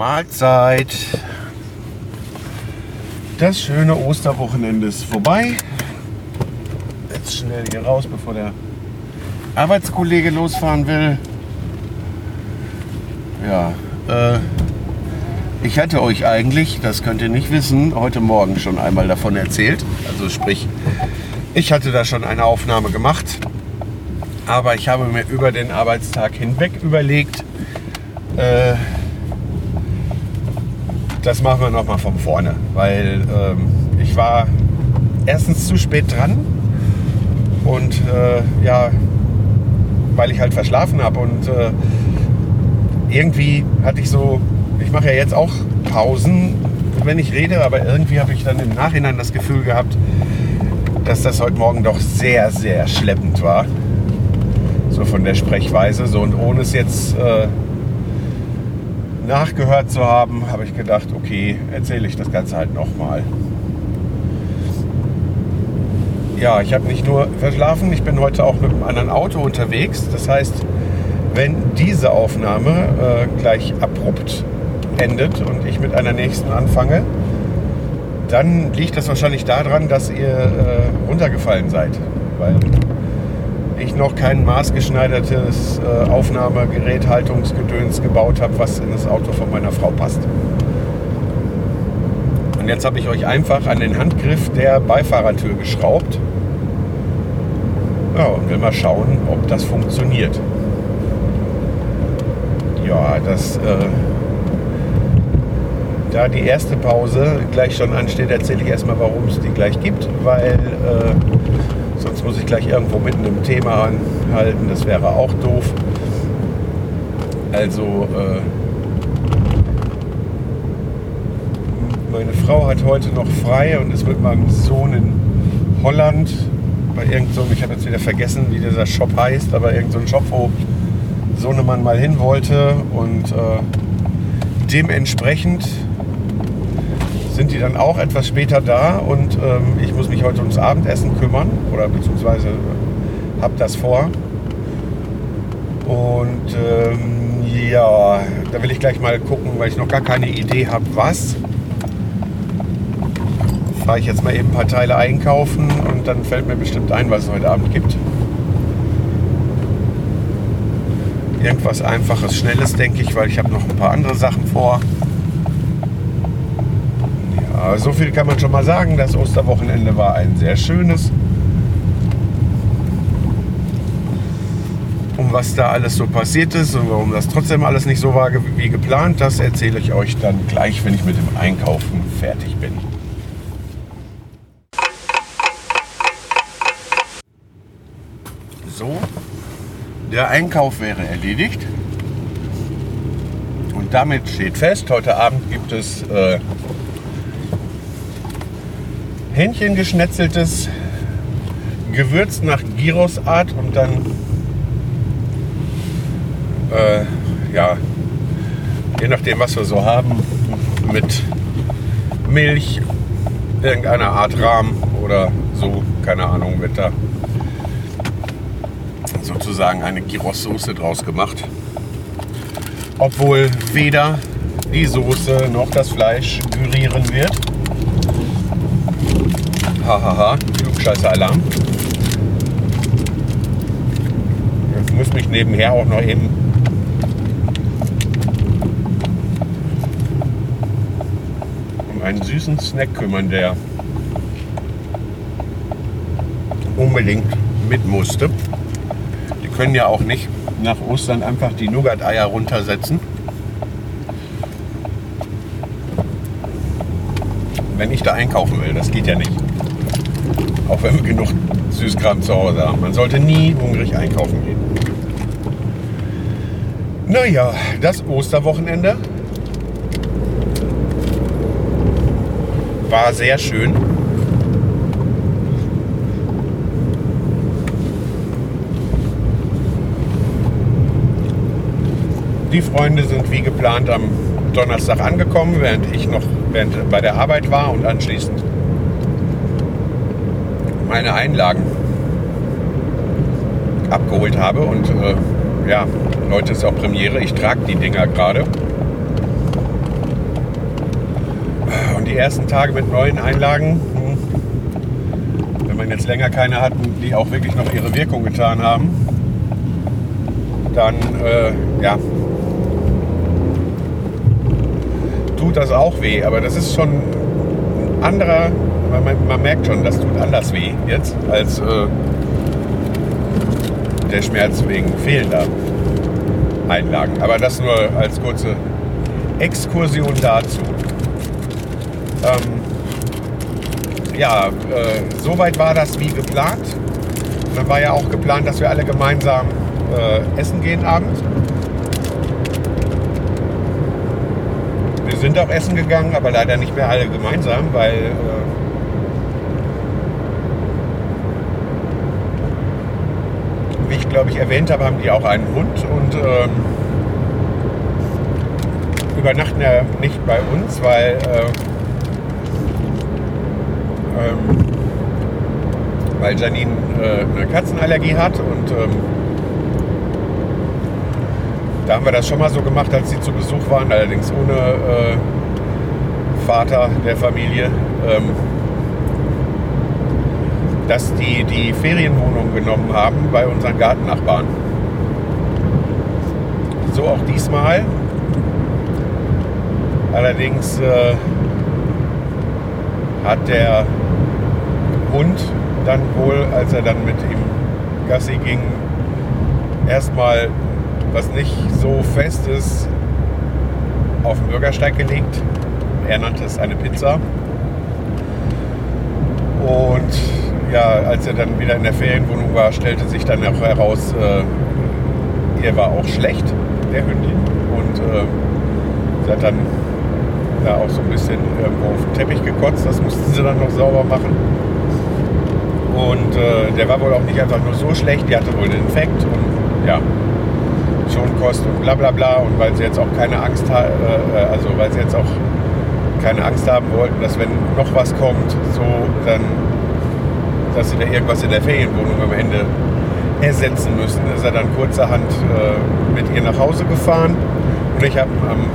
Mahlzeit. Das schöne Osterwochenende ist vorbei. Jetzt schnell hier raus, bevor der Arbeitskollege losfahren will. Ja, äh, ich hatte euch eigentlich, das könnt ihr nicht wissen, heute Morgen schon einmal davon erzählt. Also sprich, ich hatte da schon eine Aufnahme gemacht. Aber ich habe mir über den Arbeitstag hinweg überlegt, äh, das machen wir nochmal von vorne, weil ähm, ich war erstens zu spät dran und äh, ja, weil ich halt verschlafen habe und äh, irgendwie hatte ich so, ich mache ja jetzt auch Pausen, wenn ich rede, aber irgendwie habe ich dann im Nachhinein das Gefühl gehabt, dass das heute Morgen doch sehr, sehr schleppend war. So von der Sprechweise. So und ohne es jetzt äh, nachgehört zu haben, habe ich gedacht, okay, erzähle ich das Ganze halt nochmal. Ja, ich habe nicht nur verschlafen, ich bin heute auch mit einem anderen Auto unterwegs. Das heißt, wenn diese Aufnahme äh, gleich abrupt endet und ich mit einer nächsten anfange, dann liegt das wahrscheinlich daran, dass ihr äh, runtergefallen seid. Weil ich noch kein maßgeschneidertes äh, Aufnahmegerät, Haltungsgedöns gebaut habe, was in das Auto von meiner Frau passt. Und jetzt habe ich euch einfach an den Handgriff der Beifahrertür geschraubt. Ja, und will mal schauen, ob das funktioniert. Ja, das, äh, da die erste Pause gleich schon ansteht, erzähle ich erstmal, warum es die gleich gibt, weil äh, sonst muss ich gleich irgendwo mitten im Thema anhalten, das wäre auch doof. Also, äh, meine Frau hat heute noch frei und ist mit meinem Sohn in Holland. Bei irgendeinem, ich habe jetzt wieder vergessen, wie dieser Shop heißt, aber irgendein Shop, wo Sohnemann mal hin wollte. Und äh, dementsprechend sind die dann auch etwas später da und ähm, ich muss mich heute ums Abendessen kümmern oder beziehungsweise habe das vor. Und ähm, ja, da will ich gleich mal gucken, weil ich noch gar keine Idee habe, was. Fahre ich jetzt mal eben ein paar Teile einkaufen und dann fällt mir bestimmt ein, was es heute Abend gibt. Irgendwas Einfaches, Schnelles, denke ich, weil ich habe noch ein paar andere Sachen vor. Ja, so viel kann man schon mal sagen. Das Osterwochenende war ein sehr schönes. Um was da alles so passiert ist und warum das trotzdem alles nicht so war wie geplant, das erzähle ich euch dann gleich, wenn ich mit dem Einkaufen fertig bin. So, der Einkauf wäre erledigt. Und damit steht fest, heute Abend gibt es äh, Hähnchen geschnetzeltes, gewürzt nach Gyrosart und dann äh, ja, je nachdem was wir so haben, mit Milch, irgendeiner Art Rahm oder so, keine Ahnung, wird da sozusagen eine Gyros-Soße draus gemacht. Obwohl weder die Soße noch das Fleisch gyrieren wird. Hahaha, Klugscheißer-Alarm. Jetzt muss mich nebenher auch noch eben um einen süßen Snack kümmern, der unbedingt mit musste. Die können ja auch nicht nach Ostern einfach die Nougat-Eier runtersetzen. Wenn ich da einkaufen will, das geht ja nicht. Auch wenn wir genug Süßkram zu Hause haben. Man sollte nie hungrig einkaufen gehen. Naja, das Osterwochenende war sehr schön. Die Freunde sind wie geplant am Donnerstag angekommen, während ich noch während bei der Arbeit war und anschließend meine Einlagen abgeholt habe. Und äh, ja, heute ist auch Premiere. Ich trage die Dinger gerade. Und die ersten Tage mit neuen Einlagen, hm, wenn man jetzt länger keine hat, die auch wirklich noch ihre Wirkung getan haben, dann äh, ja, tut das auch weh. Aber das ist schon ein anderer, man, man merkt schon, das tut anders weh jetzt als äh, der Schmerz wegen fehlender Einlagen. Aber das nur als kurze Exkursion dazu. Ähm, ja, äh, soweit war das wie geplant. Und dann war ja auch geplant, dass wir alle gemeinsam äh, essen gehen abends. Wir sind auch essen gegangen, aber leider nicht mehr alle gemeinsam, weil äh, wie ich glaube ich erwähnt habe, haben die auch einen Hund und ähm, übernachten ja nicht bei uns, weil äh, ähm, weil Janine äh, eine Katzenallergie hat und ähm, da haben wir das schon mal so gemacht, als sie zu Besuch waren, allerdings ohne äh, Vater der Familie, ähm, dass die die Ferienwohnung genommen haben bei unseren Gartennachbarn. So auch diesmal. Allerdings äh, hat der Hund dann wohl, als er dann mit ihm Gassi ging, erstmal was nicht so fest ist, auf den Bürgersteig gelegt. Er nannte es eine Pizza. Und ja, als er dann wieder in der Ferienwohnung war, stellte sich dann auch heraus, äh, ihr war auch schlecht, der Hündin. Und äh, sie hat dann da auch so ein bisschen irgendwo auf den Teppich gekotzt. Das mussten sie dann noch sauber machen. Und äh, der war wohl auch nicht einfach nur so schlecht, die hatte wohl einen Infekt und ja, Schonkost und bla bla bla. Und weil sie jetzt auch keine Angst ha äh, also weil sie jetzt auch keine Angst haben wollten, dass wenn noch was kommt, so dann, dass sie da irgendwas in der Ferienwohnung am Ende ersetzen müssen, ist er dann kurzerhand äh, mit ihr nach Hause gefahren und ich habe am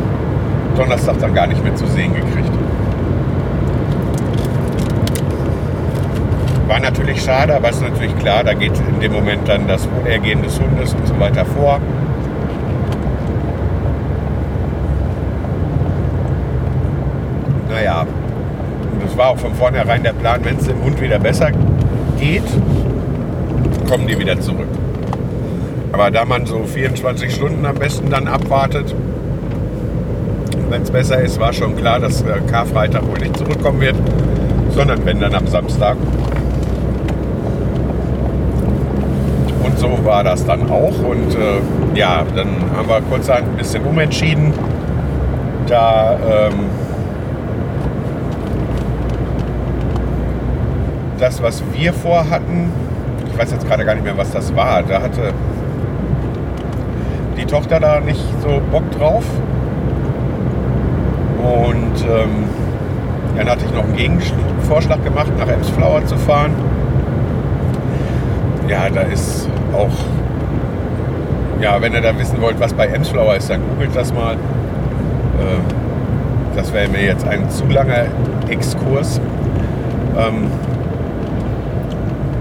Donnerstag dann gar nicht mehr zu sehen gekriegt. War natürlich schade, aber ist natürlich klar, da geht in dem Moment dann das Wohlergehen des Hundes und so weiter vor. Naja, und das war auch von vornherein der Plan, wenn es dem Hund wieder besser geht, kommen die wieder zurück. Aber da man so 24 Stunden am besten dann abwartet, wenn es besser ist, war schon klar, dass Karfreitag wohl nicht zurückkommen wird, sondern wenn dann am Samstag. Und so war das dann auch. Und äh, ja, dann haben wir kurzerhand ein bisschen umentschieden. Da ähm, das, was wir vorhatten, ich weiß jetzt gerade gar nicht mehr, was das war. Da hatte die Tochter da nicht so Bock drauf. Und ähm, dann hatte ich noch einen Gegenvorschlag gemacht, nach Emsflower zu fahren. Ja, da ist auch, ja, wenn ihr da wissen wollt, was bei Emsflower ist, dann googelt das mal. Ähm, das wäre mir jetzt ein zu langer Exkurs. Ähm,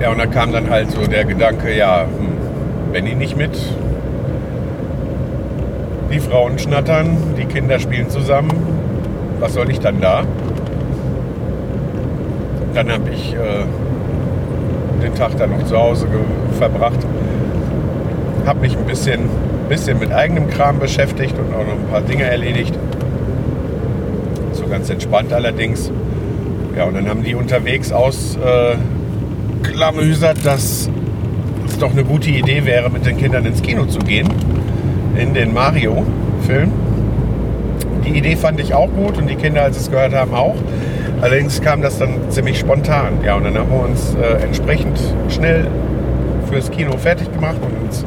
ja, und dann kam dann halt so der Gedanke, ja, hm, Benny nicht mit. Die Frauen schnattern, die Kinder spielen zusammen. Was soll ich dann da? Dann habe ich äh, den Tag dann noch zu Hause verbracht. Habe mich ein bisschen, bisschen mit eigenem Kram beschäftigt und auch noch ein paar Dinge erledigt. So ganz entspannt allerdings. Ja, und dann haben die unterwegs aus äh, klamüsert, dass es doch eine gute Idee wäre, mit den Kindern ins Kino zu gehen. In den Mario-Film. Die Idee fand ich auch gut und die Kinder, als sie es gehört haben, auch. Allerdings kam das dann ziemlich spontan. Ja, und dann haben wir uns äh, entsprechend schnell fürs Kino fertig gemacht und ins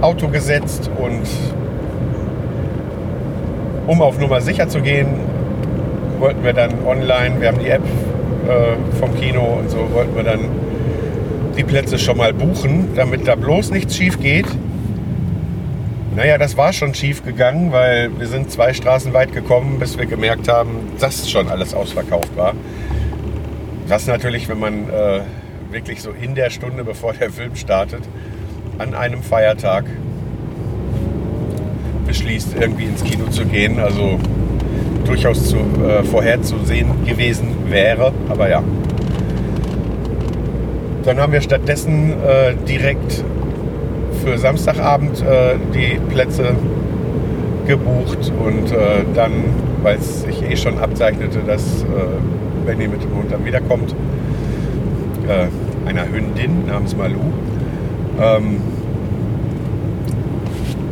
Auto gesetzt und um auf Nummer sicher zu gehen, wollten wir dann online, wir haben die App äh, vom Kino und so, wollten wir dann die Plätze schon mal buchen, damit da bloß nichts schief geht. Naja, das war schon schief gegangen, weil wir sind zwei Straßen weit gekommen, bis wir gemerkt haben, dass schon alles ausverkauft war. Das natürlich, wenn man äh, wirklich so in der Stunde, bevor der Film startet, an einem Feiertag beschließt, irgendwie ins Kino zu gehen. Also durchaus zu, äh, vorherzusehen gewesen wäre. Aber ja. Dann haben wir stattdessen äh, direkt für Samstagabend äh, die Plätze gebucht und äh, dann, weil es sich eh schon abzeichnete, dass äh, Benny mit dem Hund dann wiederkommt, äh, einer Hündin namens Malu, ähm,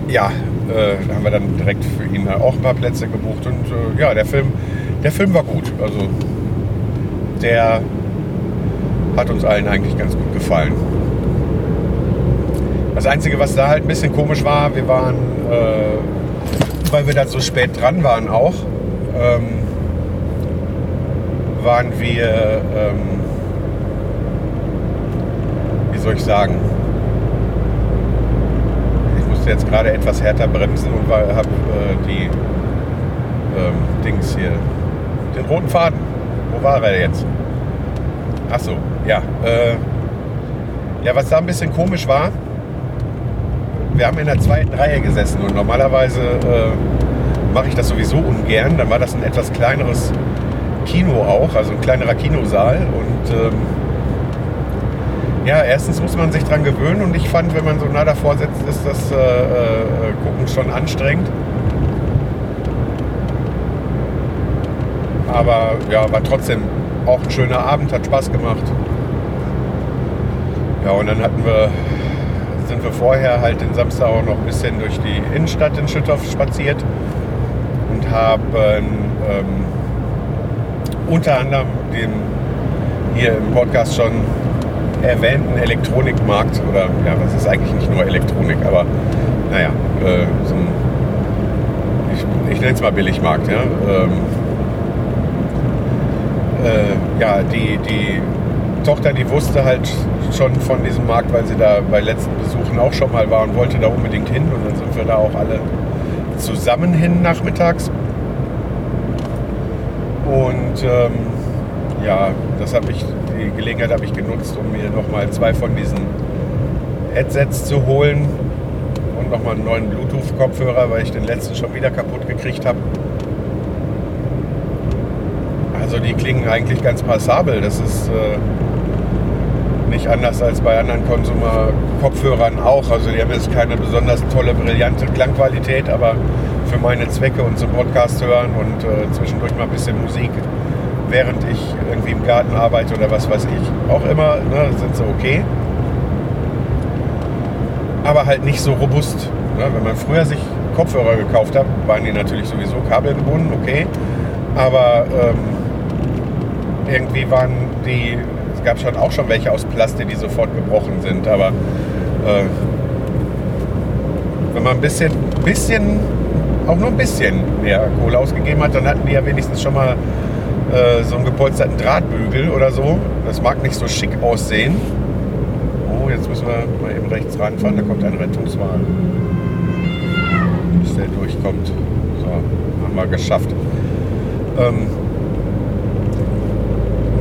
ja, äh, da haben wir dann direkt für ihn auch ein paar Plätze gebucht und äh, ja, der Film, der Film war gut. Also der hat uns allen eigentlich ganz gut gefallen. Das Einzige, was da halt ein bisschen komisch war, wir waren, äh, weil wir da so spät dran waren auch, ähm, waren wir, ähm, wie soll ich sagen, ich musste jetzt gerade etwas härter bremsen und habe äh, die ähm, Dings hier, den roten Faden. Wo war er jetzt? Ach so, ja. Äh, ja, was da ein bisschen komisch war, wir haben in der zweiten Reihe gesessen und normalerweise äh, mache ich das sowieso ungern. Dann war das ein etwas kleineres Kino auch, also ein kleinerer Kinosaal. Und ähm, ja, erstens muss man sich dran gewöhnen und ich fand, wenn man so nah davor sitzt, ist das äh, äh, Gucken schon anstrengend. Aber ja, war trotzdem auch ein schöner Abend, hat Spaß gemacht. Ja, und dann hatten wir sind wir vorher halt den Samstag auch noch ein bisschen durch die Innenstadt in Schüttorf spaziert und haben ähm, unter anderem den hier im Podcast schon erwähnten Elektronikmarkt oder ja, das ist eigentlich nicht nur Elektronik, aber naja, äh, so ein, ich, ich nenne es mal Billigmarkt, ja. Ähm, äh, ja, die, die Tochter, die wusste halt schon von diesem Markt, weil sie da bei letzten Besuchen auch schon mal war und wollte da unbedingt hin. Und dann sind wir da auch alle zusammen hin nachmittags. Und ähm, ja, das habe ich, die Gelegenheit habe ich genutzt, um mir nochmal zwei von diesen Headsets zu holen und nochmal einen neuen Bluetooth-Kopfhörer, weil ich den letzten schon wieder kaputt gekriegt habe. Also die klingen eigentlich ganz passabel. Das ist äh, nicht anders als bei anderen Konsumer-Kopfhörern auch. Also die haben jetzt keine besonders tolle, brillante Klangqualität, aber für meine Zwecke und zum Podcast hören und äh, zwischendurch mal ein bisschen Musik, während ich irgendwie im Garten arbeite oder was weiß ich, auch immer, ne, sind sie okay. Aber halt nicht so robust. Ne? Wenn man früher sich Kopfhörer gekauft hat, waren die natürlich sowieso kabelgebunden, okay. Aber ähm, irgendwie waren die es gab schon auch schon welche aus Plastik, die sofort gebrochen sind, aber äh, wenn man ein bisschen, bisschen, auch nur ein bisschen mehr Kohle ausgegeben hat, dann hatten die ja wenigstens schon mal äh, so einen gepolsterten Drahtbügel oder so. Das mag nicht so schick aussehen. Oh, jetzt müssen wir mal eben rechts ranfahren, da kommt ein Rettungswagen. Bis der durchkommt. So, haben wir geschafft. Ähm,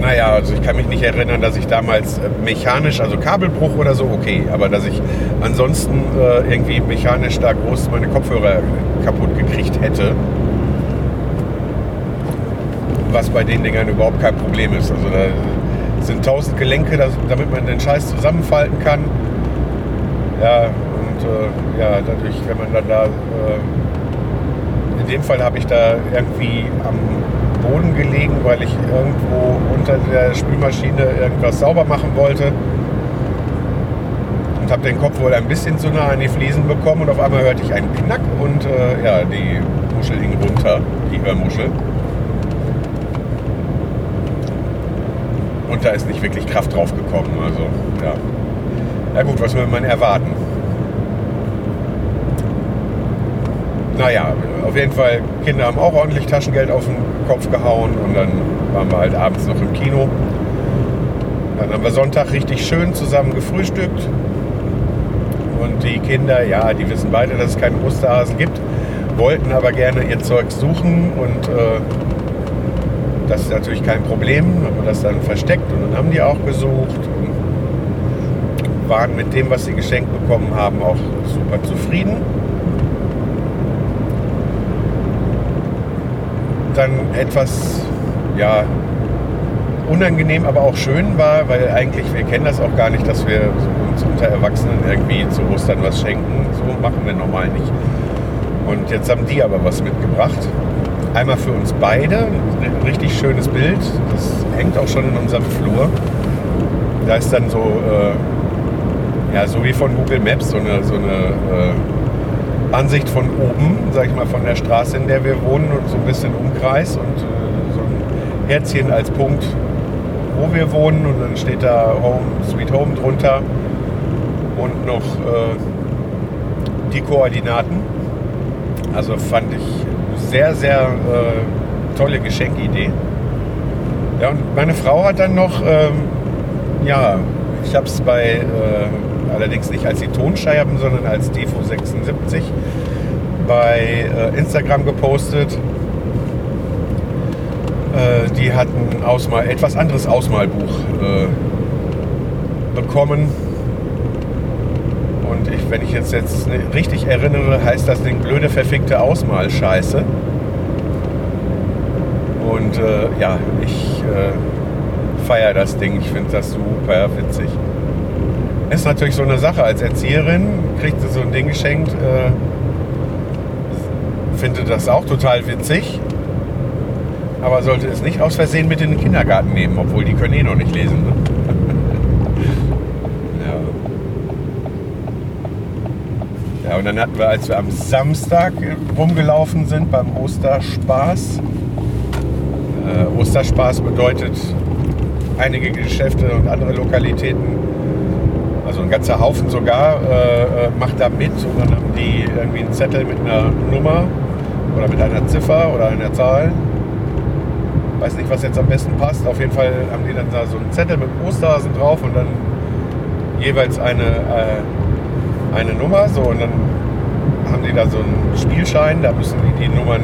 naja, also ich kann mich nicht erinnern, dass ich damals äh, mechanisch, also Kabelbruch oder so, okay, aber dass ich ansonsten äh, irgendwie mechanisch da groß meine Kopfhörer kaputt gekriegt hätte. Was bei den Dingern überhaupt kein Problem ist. Also da sind tausend Gelenke, damit man den Scheiß zusammenfalten kann. Ja, und äh, ja, dadurch, wenn man dann da. Äh, in dem Fall habe ich da irgendwie am Boden gelegen, weil ich irgendwo unter der Spülmaschine irgendwas sauber machen wollte. Und habe den Kopf wohl ein bisschen zu nah an die Fliesen bekommen und auf einmal hörte ich einen Knack und äh, ja, die Muschel hing runter, die Hörmuschel. Und da ist nicht wirklich Kraft drauf gekommen. Also, ja. Ja gut, was will man erwarten? Naja, auf jeden Fall, Kinder haben auch ordentlich Taschengeld auf den Kopf gehauen und dann waren wir halt abends noch im Kino. Dann haben wir Sonntag richtig schön zusammen gefrühstückt. Und die Kinder, ja, die wissen beide, dass es keine Osterhasen gibt, wollten aber gerne ihr Zeug suchen und äh, das ist natürlich kein Problem, haben wir das dann versteckt und dann haben die auch gesucht und waren mit dem, was sie geschenkt bekommen haben, auch super zufrieden. Dann etwas, ja, unangenehm, aber auch schön war, weil eigentlich, wir kennen das auch gar nicht, dass wir uns unter Erwachsenen irgendwie zu Ostern was schenken. So machen wir normal nicht. Und jetzt haben die aber was mitgebracht. Einmal für uns beide, ein richtig schönes Bild. Das hängt auch schon in unserem Flur. Da ist dann so, äh, ja, so wie von Google Maps, so eine, so eine äh, Ansicht von oben, sag ich mal, von der Straße, in der wir wohnen und so ein bisschen Umkreis und äh, so ein Herzchen als Punkt, wo wir wohnen und dann steht da Home, Sweet Home drunter und noch äh, die Koordinaten. Also fand ich sehr, sehr äh, tolle Geschenkidee. Ja, und meine Frau hat dann noch, ähm, ja, ich habe es bei, äh, allerdings nicht als die Tonscheiben, sondern als Defo 76 bei äh, Instagram gepostet. Äh, die hat ein Ausmal, etwas anderes Ausmalbuch äh, bekommen. Und ich, wenn ich jetzt, jetzt richtig erinnere, heißt das Ding blöde, verfickte Ausmalscheiße. Und äh, ja, ich äh, feiere das Ding. Ich finde das super witzig. Ist natürlich so eine Sache. Als Erzieherin kriegt sie so ein Ding geschenkt. Äh, finde das auch total witzig aber sollte es nicht aus Versehen mit in den Kindergarten nehmen, obwohl die können eh noch nicht lesen. Ne? ja. und dann hatten wir, als wir am Samstag rumgelaufen sind beim Osterspaß, äh, Osterspaß bedeutet einige Geschäfte und andere Lokalitäten, also ein ganzer Haufen sogar, äh, äh macht da mit und dann haben die irgendwie einen Zettel mit einer Nummer oder mit einer Ziffer oder einer Zahl weiß nicht, was jetzt am besten passt. Auf jeden Fall haben die dann da so einen Zettel mit Osterhasen drauf und dann jeweils eine, äh, eine Nummer. So, und dann haben die da so einen Spielschein, da müssen die die Nummern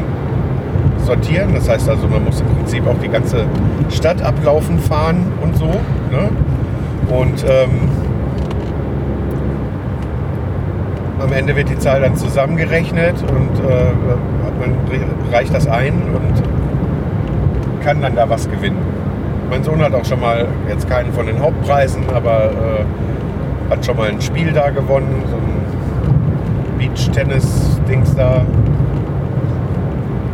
sortieren. Das heißt also, man muss im Prinzip auch die ganze Stadt ablaufen, fahren und so. Ne? Und ähm, am Ende wird die Zahl dann zusammengerechnet und äh, man reicht das ein und kann dann da was gewinnen. Mein Sohn hat auch schon mal, jetzt keinen von den Hauptpreisen, aber äh, hat schon mal ein Spiel da gewonnen, so ein Beach-Tennis-Dings da.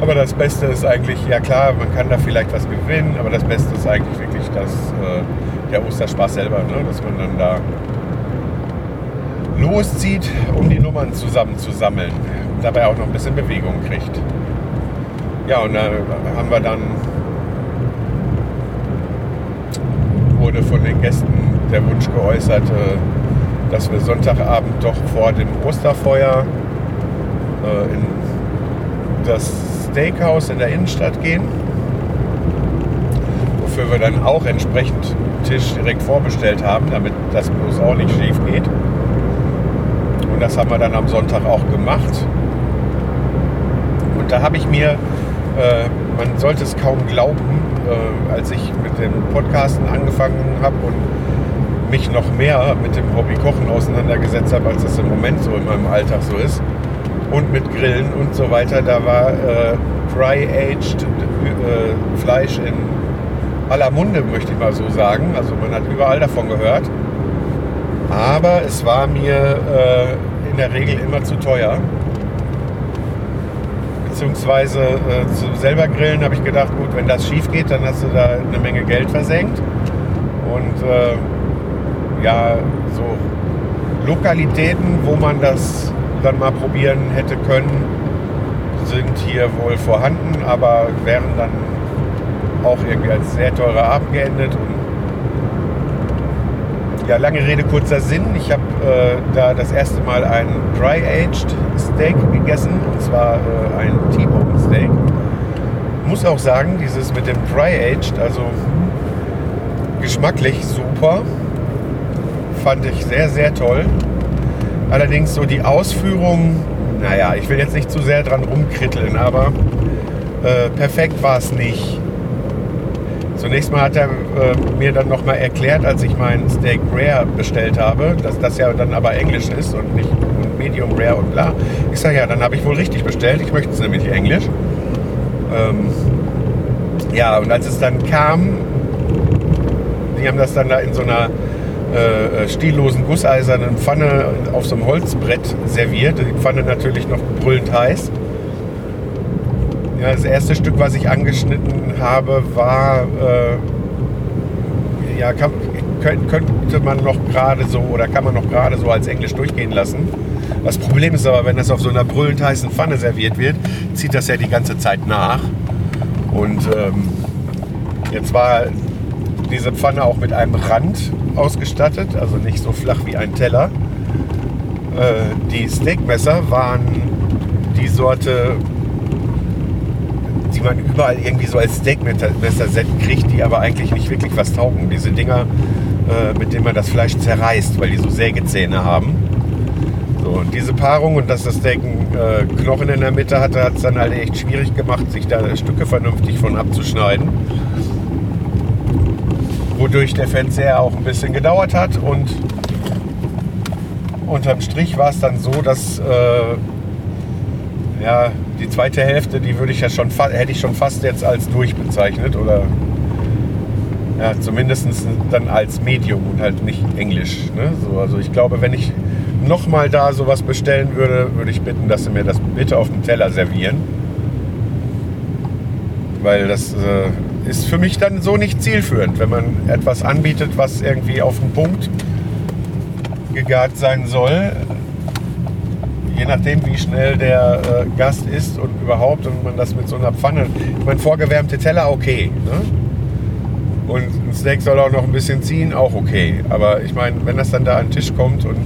Aber das Beste ist eigentlich, ja klar, man kann da vielleicht was gewinnen, aber das Beste ist eigentlich wirklich das, äh, der Osterspaß selber, ne? dass man dann da loszieht, um die Nummern zusammen zu sammeln und dabei auch noch ein bisschen Bewegung kriegt. Ja, und da haben wir dann wurde von den Gästen der Wunsch geäußert, äh, dass wir Sonntagabend doch vor dem Osterfeuer äh, in das Steakhouse in der Innenstadt gehen, wofür wir dann auch entsprechend Tisch direkt vorbestellt haben, damit das bloß auch nicht schief geht. Das haben wir dann am Sonntag auch gemacht. Und da habe ich mir, äh, man sollte es kaum glauben, äh, als ich mit dem Podcasten angefangen habe und mich noch mehr mit dem Hobby Kochen auseinandergesetzt habe, als das im Moment so in meinem Alltag so ist. Und mit Grillen und so weiter. Da war äh, Dry-Aged äh, Fleisch in aller Munde, möchte ich mal so sagen. Also man hat überall davon gehört. Aber es war mir äh, in der Regel immer zu teuer beziehungsweise äh, zu selber grillen habe ich gedacht, gut, wenn das schief geht, dann hast du da eine Menge Geld versenkt. Und äh, ja, so Lokalitäten, wo man das dann mal probieren hätte können, sind hier wohl vorhanden, aber wären dann auch irgendwie als sehr teurer Abend geendet. Und Ja, lange Rede, kurzer Sinn. Ich habe äh, da das erste Mal ein Dry-Aged Steak gegessen, und zwar äh, ein T-Bone Steak. Muss auch sagen, dieses mit dem Dry-Aged, also geschmacklich super, fand ich sehr, sehr toll. Allerdings so die Ausführung, naja, ich will jetzt nicht zu sehr dran rumkritteln, aber äh, perfekt war es nicht. Zunächst mal hat er äh, mir dann nochmal erklärt, als ich mein Steak Rare bestellt habe, dass das ja dann aber Englisch ist und nicht Medium Rare und bla. Ich sage, ja, dann habe ich wohl richtig bestellt. Ich möchte es nämlich Englisch. Ähm, ja, und als es dann kam, die haben das dann da in so einer äh, stillosen gusseisernen Pfanne auf so einem Holzbrett serviert. Die Pfanne natürlich noch brüllend heiß. Ja, das erste Stück, was ich angeschnitten habe, war, äh, ja, kann, könnte man noch gerade so oder kann man noch gerade so als Englisch durchgehen lassen. Das Problem ist aber, wenn das auf so einer brüllend heißen Pfanne serviert wird, zieht das ja die ganze Zeit nach. Und ähm, jetzt war diese Pfanne auch mit einem Rand ausgestattet, also nicht so flach wie ein Teller. Äh, die Steakmesser waren die Sorte die man überall irgendwie so als Steakmesser-Set kriegt, die aber eigentlich nicht wirklich was taugen. Diese Dinger, äh, mit denen man das Fleisch zerreißt, weil die so Sägezähne haben. So, und diese Paarung und dass das Steak einen äh, Knochen in der Mitte hatte, hat es dann halt echt schwierig gemacht, sich da Stücke vernünftig von abzuschneiden. Wodurch der Verzehr auch ein bisschen gedauert hat und unterm Strich war es dann so, dass äh, ja, die zweite Hälfte, die würde ich ja schon hätte ich schon fast jetzt als durch bezeichnet oder ja, zumindest dann als Medium und halt nicht Englisch. Ne? So, also ich glaube, wenn ich nochmal da sowas bestellen würde, würde ich bitten, dass sie mir das bitte auf dem Teller servieren. Weil das äh, ist für mich dann so nicht zielführend, wenn man etwas anbietet, was irgendwie auf den Punkt gegart sein soll, je nachdem, wie schnell der äh, Gast ist und überhaupt und man das mit so einer Pfanne, ich meine, vorgewärmte Teller, okay. Ne? Und ein Steak soll auch noch ein bisschen ziehen, auch okay. Aber ich meine, wenn das dann da an den Tisch kommt und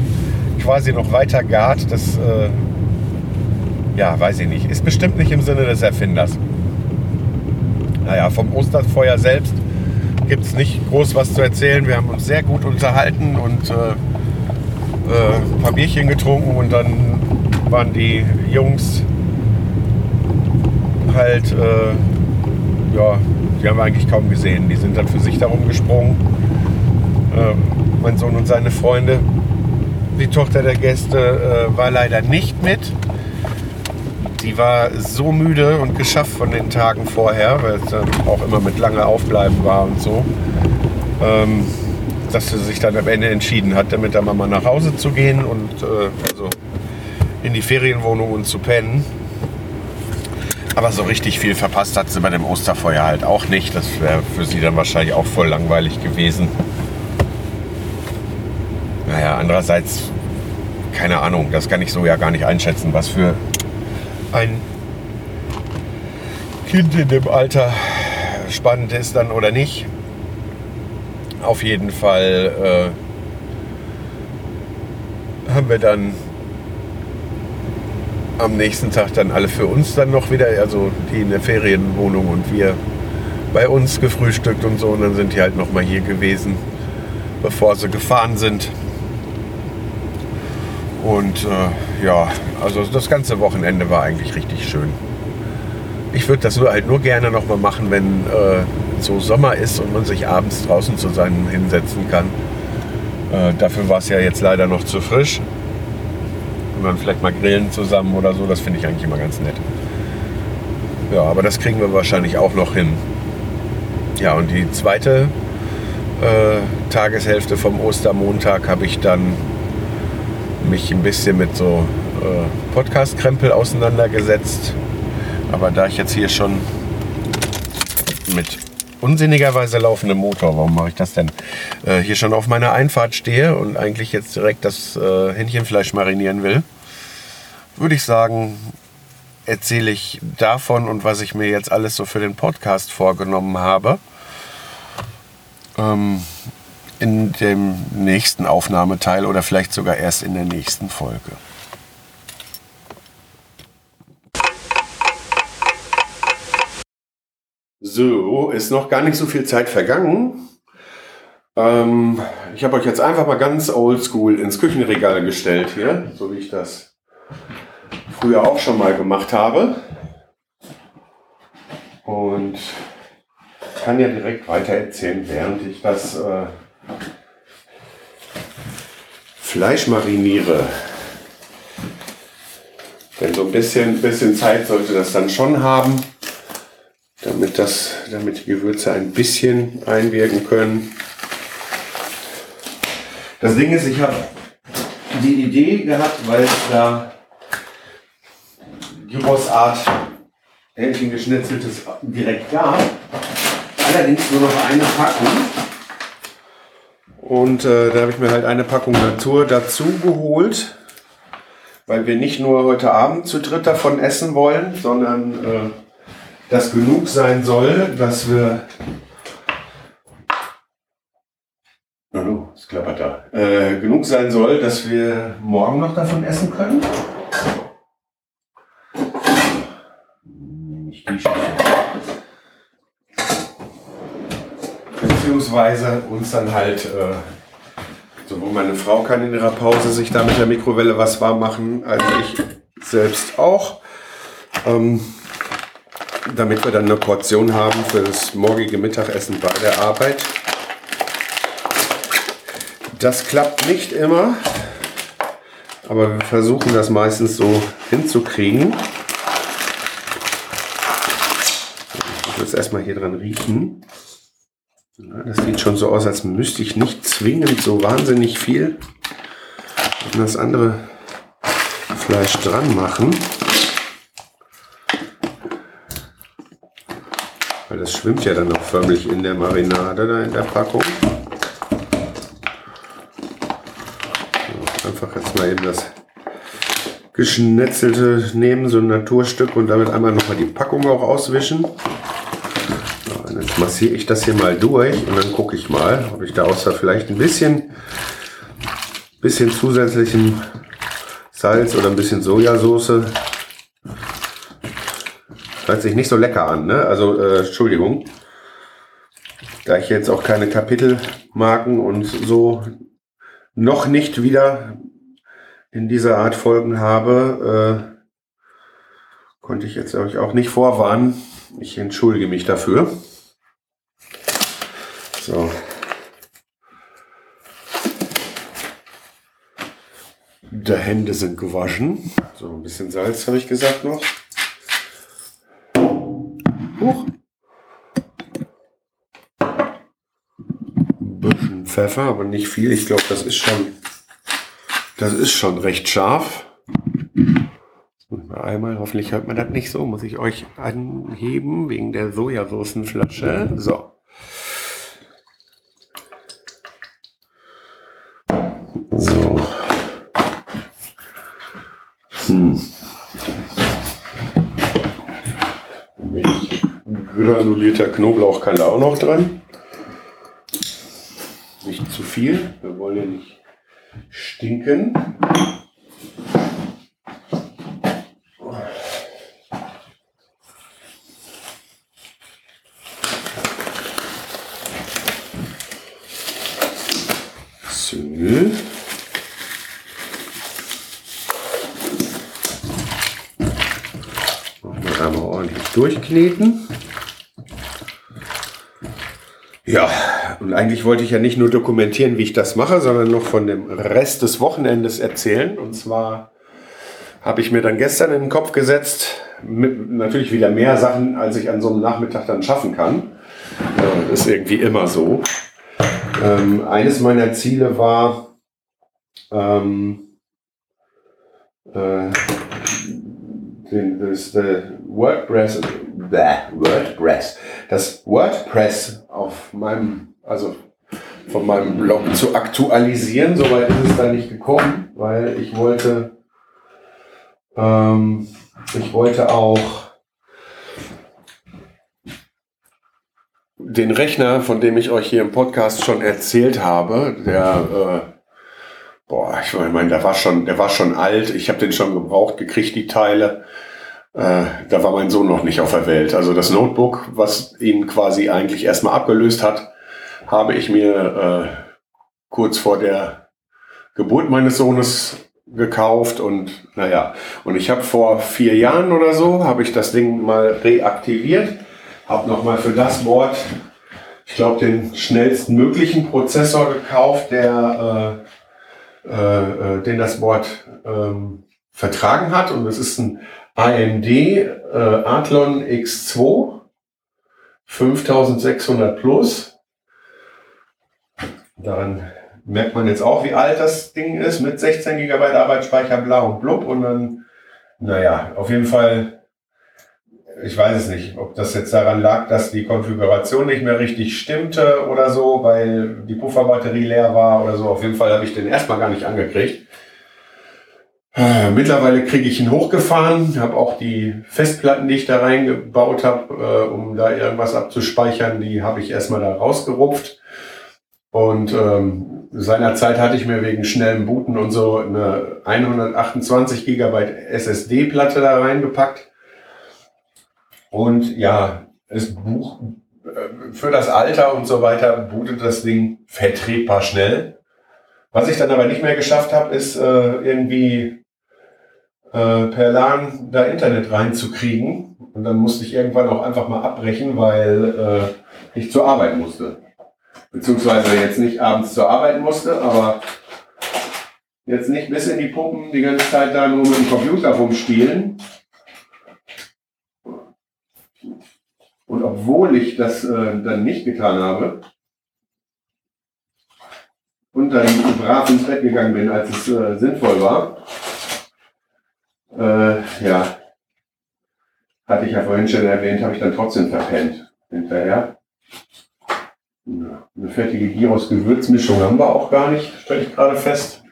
quasi noch weiter gart, das, äh, ja, weiß ich nicht, ist bestimmt nicht im Sinne des Erfinders. Naja, vom Osterfeuer selbst gibt es nicht groß was zu erzählen. Wir haben uns sehr gut unterhalten und äh, äh, ein paar Bierchen getrunken und dann waren die Jungs halt, äh, ja, die haben wir eigentlich kaum gesehen. Die sind dann für sich darum gesprungen. Äh, mein Sohn und seine Freunde. Die Tochter der Gäste äh, war leider nicht mit. Die war so müde und geschafft von den Tagen vorher, weil es dann auch immer mit lange Aufbleiben war und so, ähm, dass sie sich dann am Ende entschieden hat, mit der Mama nach Hause zu gehen und äh, in die Ferienwohnung und zu pennen. Aber so richtig viel verpasst hat sie bei dem Osterfeuer halt auch nicht. Das wäre für sie dann wahrscheinlich auch voll langweilig gewesen. Naja, andererseits, keine Ahnung, das kann ich so ja gar nicht einschätzen, was für ein Kind in dem Alter spannend ist dann oder nicht. Auf jeden Fall äh, haben wir dann am nächsten Tag dann alle für uns dann noch wieder, also die in der Ferienwohnung und wir bei uns gefrühstückt und so. Und dann sind die halt noch mal hier gewesen, bevor sie gefahren sind. Und äh, ja, also das ganze Wochenende war eigentlich richtig schön. Ich würde das nur halt nur gerne noch mal machen, wenn äh, so Sommer ist und man sich abends draußen zusammen hinsetzen kann. Äh, dafür war es ja jetzt leider noch zu frisch und dann vielleicht mal grillen zusammen oder so. Das finde ich eigentlich immer ganz nett. Ja, aber das kriegen wir wahrscheinlich auch noch hin. Ja, und die zweite äh, Tageshälfte vom Ostermontag habe ich dann mich ein bisschen mit so äh, Podcast-Krempel auseinandergesetzt. Aber da ich jetzt hier schon mit unsinnigerweise laufendem Motor, warum mache ich das denn? Äh, hier schon auf meiner Einfahrt stehe und eigentlich jetzt direkt das äh, Hähnchenfleisch marinieren will, würde ich sagen, erzähle ich davon und was ich mir jetzt alles so für den Podcast vorgenommen habe. Ähm, in dem nächsten Aufnahmeteil oder vielleicht sogar erst in der nächsten Folge. So, ist noch gar nicht so viel Zeit vergangen. Ähm, ich habe euch jetzt einfach mal ganz oldschool ins Küchenregal gestellt hier, so wie ich das früher auch schon mal gemacht habe. Und kann ja direkt weiter erzählen, während ich das äh, Fleisch mariniere. Denn so ein bisschen, bisschen Zeit sollte das dann schon haben, damit, das, damit die Gewürze ein bisschen einwirken können. Das Ding ist, ich habe die Idee gehabt, weil da Gyrosart Hähnchen geschnitzeltes direkt gab. Allerdings nur noch eine Packung. Und äh, da habe ich mir halt eine Packung Natur dazu geholt, weil wir nicht nur heute Abend zu dritt davon essen wollen, sondern äh, das genug sein soll, dass wir. Hallo, es klappert da. Äh, genug sein soll, dass wir morgen noch davon essen können. Nicht die. Beziehungsweise uns dann halt, äh, sowohl meine Frau kann in ihrer Pause sich da mit der Mikrowelle was warm machen, als ich selbst auch. Ähm, damit wir dann eine Portion haben für das morgige Mittagessen bei der Arbeit. Das klappt nicht immer, aber wir versuchen das meistens so hinzukriegen. Ich muss erstmal hier dran riechen. Das sieht schon so aus, als müsste ich nicht zwingend so wahnsinnig viel an das andere Fleisch dran machen. Weil das schwimmt ja dann noch förmlich in der Marinade, da in der Packung. So, einfach jetzt mal eben das geschnetzelte nehmen, so ein Naturstück und damit einmal nochmal die Packung auch auswischen. So, jetzt massiere ich das hier mal durch und dann gucke ich mal, ob ich da außer vielleicht ein bisschen, bisschen zusätzlichem Salz oder ein bisschen Sojasauce Hört sich nicht so lecker an, ne? Also, äh, Entschuldigung. Da ich jetzt auch keine Kapitelmarken und so noch nicht wieder in dieser Art Folgen habe, äh, konnte ich jetzt euch auch nicht vorwarnen. Ich entschuldige mich dafür. So. Die Hände sind gewaschen. So, ein bisschen Salz habe ich gesagt noch. Huch. Ein bisschen Pfeffer, aber nicht viel. Ich glaube, das ist schon, das ist schon recht scharf. Einmal, hoffentlich hört man das nicht so, muss ich euch anheben wegen der Sojasoßenflasche. So. So. Hm. Milch. Granulierter Knoblauch kann da auch noch dran. Nicht zu viel. Wir wollen ja nicht stinken. Mal einmal ordentlich durchkneten. Ja, und eigentlich wollte ich ja nicht nur dokumentieren, wie ich das mache, sondern noch von dem Rest des Wochenendes erzählen. Und zwar habe ich mir dann gestern in den Kopf gesetzt, mit natürlich wieder mehr Sachen, als ich an so einem Nachmittag dann schaffen kann. Äh, ist irgendwie immer so. Ähm, eines meiner Ziele war, ähm, äh, das, WordPress, WordPress, das WordPress auf meinem, also von meinem Blog zu aktualisieren. Soweit ist es da nicht gekommen, weil ich wollte, ähm, ich wollte auch den Rechner, von dem ich euch hier im Podcast schon erzählt habe, der, äh, boah, ich meine, der war schon, der war schon alt. Ich habe den schon gebraucht, gekriegt die Teile. Äh, da war mein Sohn noch nicht auf der Welt. Also das Notebook, was ihn quasi eigentlich erstmal abgelöst hat, habe ich mir äh, kurz vor der Geburt meines Sohnes gekauft und naja, und ich habe vor vier Jahren oder so, habe ich das Ding mal reaktiviert, habe nochmal für das Board, ich glaube, den schnellsten möglichen Prozessor gekauft, der, äh, äh, den das Board ähm, vertragen hat und das ist ein AMD äh, Athlon X2 5600 Plus. Daran merkt man jetzt auch, wie alt das Ding ist, mit 16 GB Arbeitsspeicher, blau und blub. Und dann, naja, auf jeden Fall, ich weiß es nicht, ob das jetzt daran lag, dass die Konfiguration nicht mehr richtig stimmte oder so, weil die Pufferbatterie leer war oder so. Auf jeden Fall habe ich den erstmal gar nicht angekriegt. Äh, mittlerweile kriege ich ihn hochgefahren, habe auch die Festplatten, die ich da reingebaut habe, äh, um da irgendwas abzuspeichern, die habe ich erstmal da rausgerupft. Und ähm, seinerzeit hatte ich mir wegen schnellem Booten und so eine 128 Gigabyte SSD-Platte da reingepackt. Und ja, es buch, äh, für das Alter und so weiter bootet das Ding vertretbar schnell. Was ich dann aber nicht mehr geschafft habe, ist äh, irgendwie äh, per LAN da Internet reinzukriegen. Und dann musste ich irgendwann auch einfach mal abbrechen, weil äh, ich zur Arbeit musste beziehungsweise jetzt nicht abends zur Arbeit musste, aber jetzt nicht bis in die Puppen die ganze Zeit da nur mit dem Computer rumspielen. Und obwohl ich das äh, dann nicht getan habe und dann brav ins Bett gegangen bin, als es äh, sinnvoll war, äh, ja, hatte ich ja vorhin schon erwähnt, habe ich dann trotzdem verpennt hinterher. Eine fertige Gyros-Gewürzmischung haben wir auch gar nicht, stelle ich gerade fest.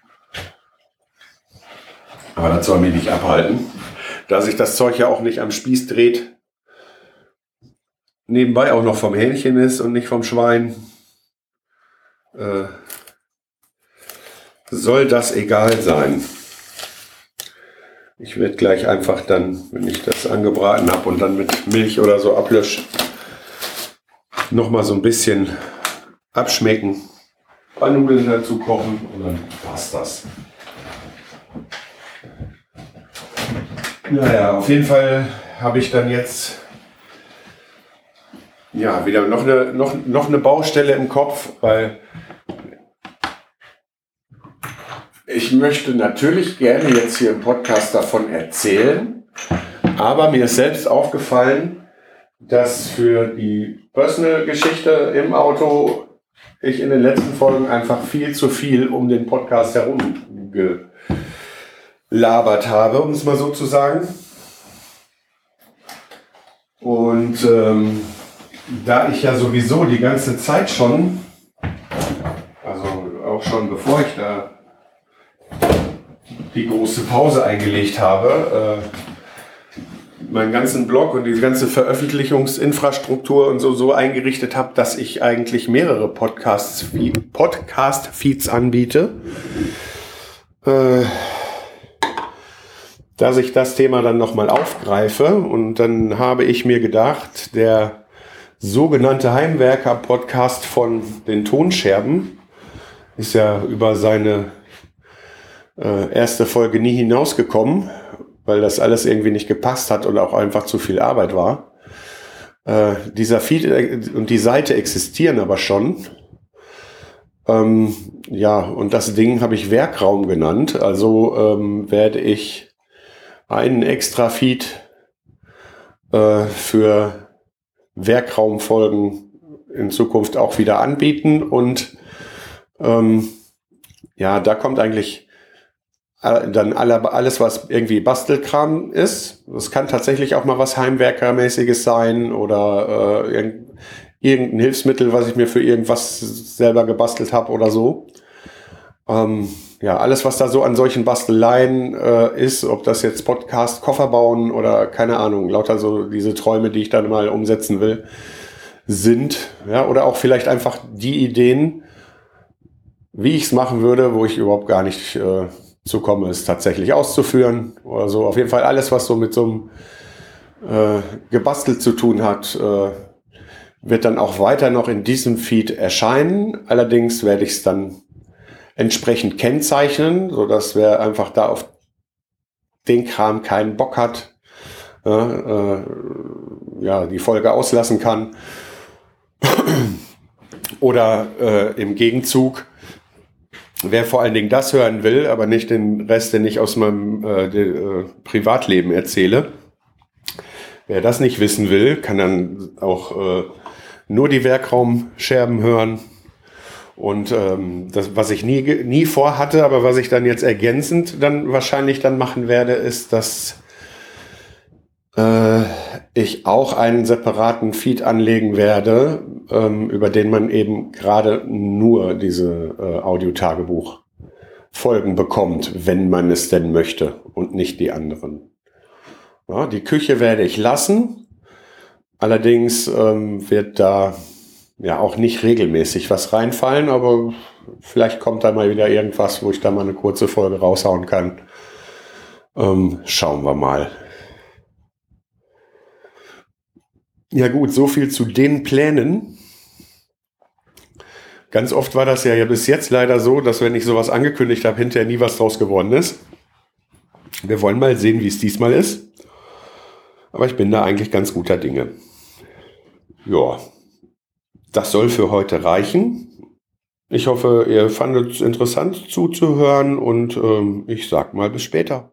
Aber das soll mich nicht abhalten. Da sich das Zeug ja auch nicht am Spieß dreht, nebenbei auch noch vom Hähnchen ist und nicht vom Schwein, äh, soll das egal sein. Ich werde gleich einfach dann, wenn ich das angebraten habe und dann mit Milch oder so ablösche, noch mal so ein bisschen abschmecken, ein Nudeln dazu kochen und dann passt das. Naja, auf jeden Fall habe ich dann jetzt ja wieder noch eine, noch, noch eine Baustelle im Kopf, weil ich möchte natürlich gerne jetzt hier im Podcast davon erzählen, aber mir ist selbst aufgefallen, dass für die Personal-Geschichte im Auto ich in den letzten Folgen einfach viel zu viel um den Podcast herum gelabert habe, um es mal so zu sagen. Und ähm, da ich ja sowieso die ganze Zeit schon, also auch schon bevor ich da die große Pause eingelegt habe, äh, meinen ganzen Blog und die ganze Veröffentlichungsinfrastruktur und so so eingerichtet habe, dass ich eigentlich mehrere Podcast-Feeds anbiete. Äh, dass ich das Thema dann nochmal aufgreife und dann habe ich mir gedacht, der sogenannte Heimwerker-Podcast von den Tonscherben ist ja über seine äh, erste Folge nie hinausgekommen weil das alles irgendwie nicht gepasst hat und auch einfach zu viel Arbeit war. Äh, dieser Feed äh, und die Seite existieren aber schon. Ähm, ja, und das Ding habe ich Werkraum genannt. Also ähm, werde ich einen extra Feed äh, für Werkraumfolgen in Zukunft auch wieder anbieten. Und ähm, ja, da kommt eigentlich dann alle, alles, was irgendwie Bastelkram ist. Das kann tatsächlich auch mal was Heimwerkermäßiges sein oder äh, irgendein Hilfsmittel, was ich mir für irgendwas selber gebastelt habe oder so. Ähm, ja, alles, was da so an solchen Basteleien äh, ist, ob das jetzt Podcast, Koffer bauen oder keine Ahnung, lauter so diese Träume, die ich dann mal umsetzen will, sind. Ja, oder auch vielleicht einfach die Ideen, wie ich es machen würde, wo ich überhaupt gar nicht äh, zu komme, es tatsächlich auszuführen. Oder so. Auf jeden Fall alles, was so mit so einem äh, gebastelt zu tun hat, äh, wird dann auch weiter noch in diesem Feed erscheinen. Allerdings werde ich es dann entsprechend kennzeichnen, so dass wer einfach da auf den Kram keinen Bock hat, äh, äh, ja, die Folge auslassen kann. Oder äh, im Gegenzug, wer vor allen Dingen das hören will, aber nicht den Rest, den ich aus meinem äh, de, äh, Privatleben erzähle, wer das nicht wissen will, kann dann auch äh, nur die Werkraumscherben hören. Und ähm, das, was ich nie, nie vorhatte, aber was ich dann jetzt ergänzend dann wahrscheinlich dann machen werde, ist, dass äh, ich auch einen separaten Feed anlegen werde, ähm, über den man eben gerade nur diese äh, Audiotagebuch-Folgen bekommt, wenn man es denn möchte und nicht die anderen. Ja, die Küche werde ich lassen. Allerdings ähm, wird da ja auch nicht regelmäßig was reinfallen, aber vielleicht kommt da mal wieder irgendwas, wo ich da mal eine kurze Folge raushauen kann. Ähm, schauen wir mal. Ja gut, so viel zu den Plänen. Ganz oft war das ja bis jetzt leider so, dass wenn ich sowas angekündigt habe, hinterher nie was draus geworden ist. Wir wollen mal sehen, wie es diesmal ist. Aber ich bin da eigentlich ganz guter Dinge. Ja, das soll für heute reichen. Ich hoffe, ihr fandet es interessant zuzuhören und ähm, ich sag mal bis später.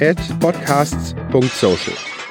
at podcasts.social.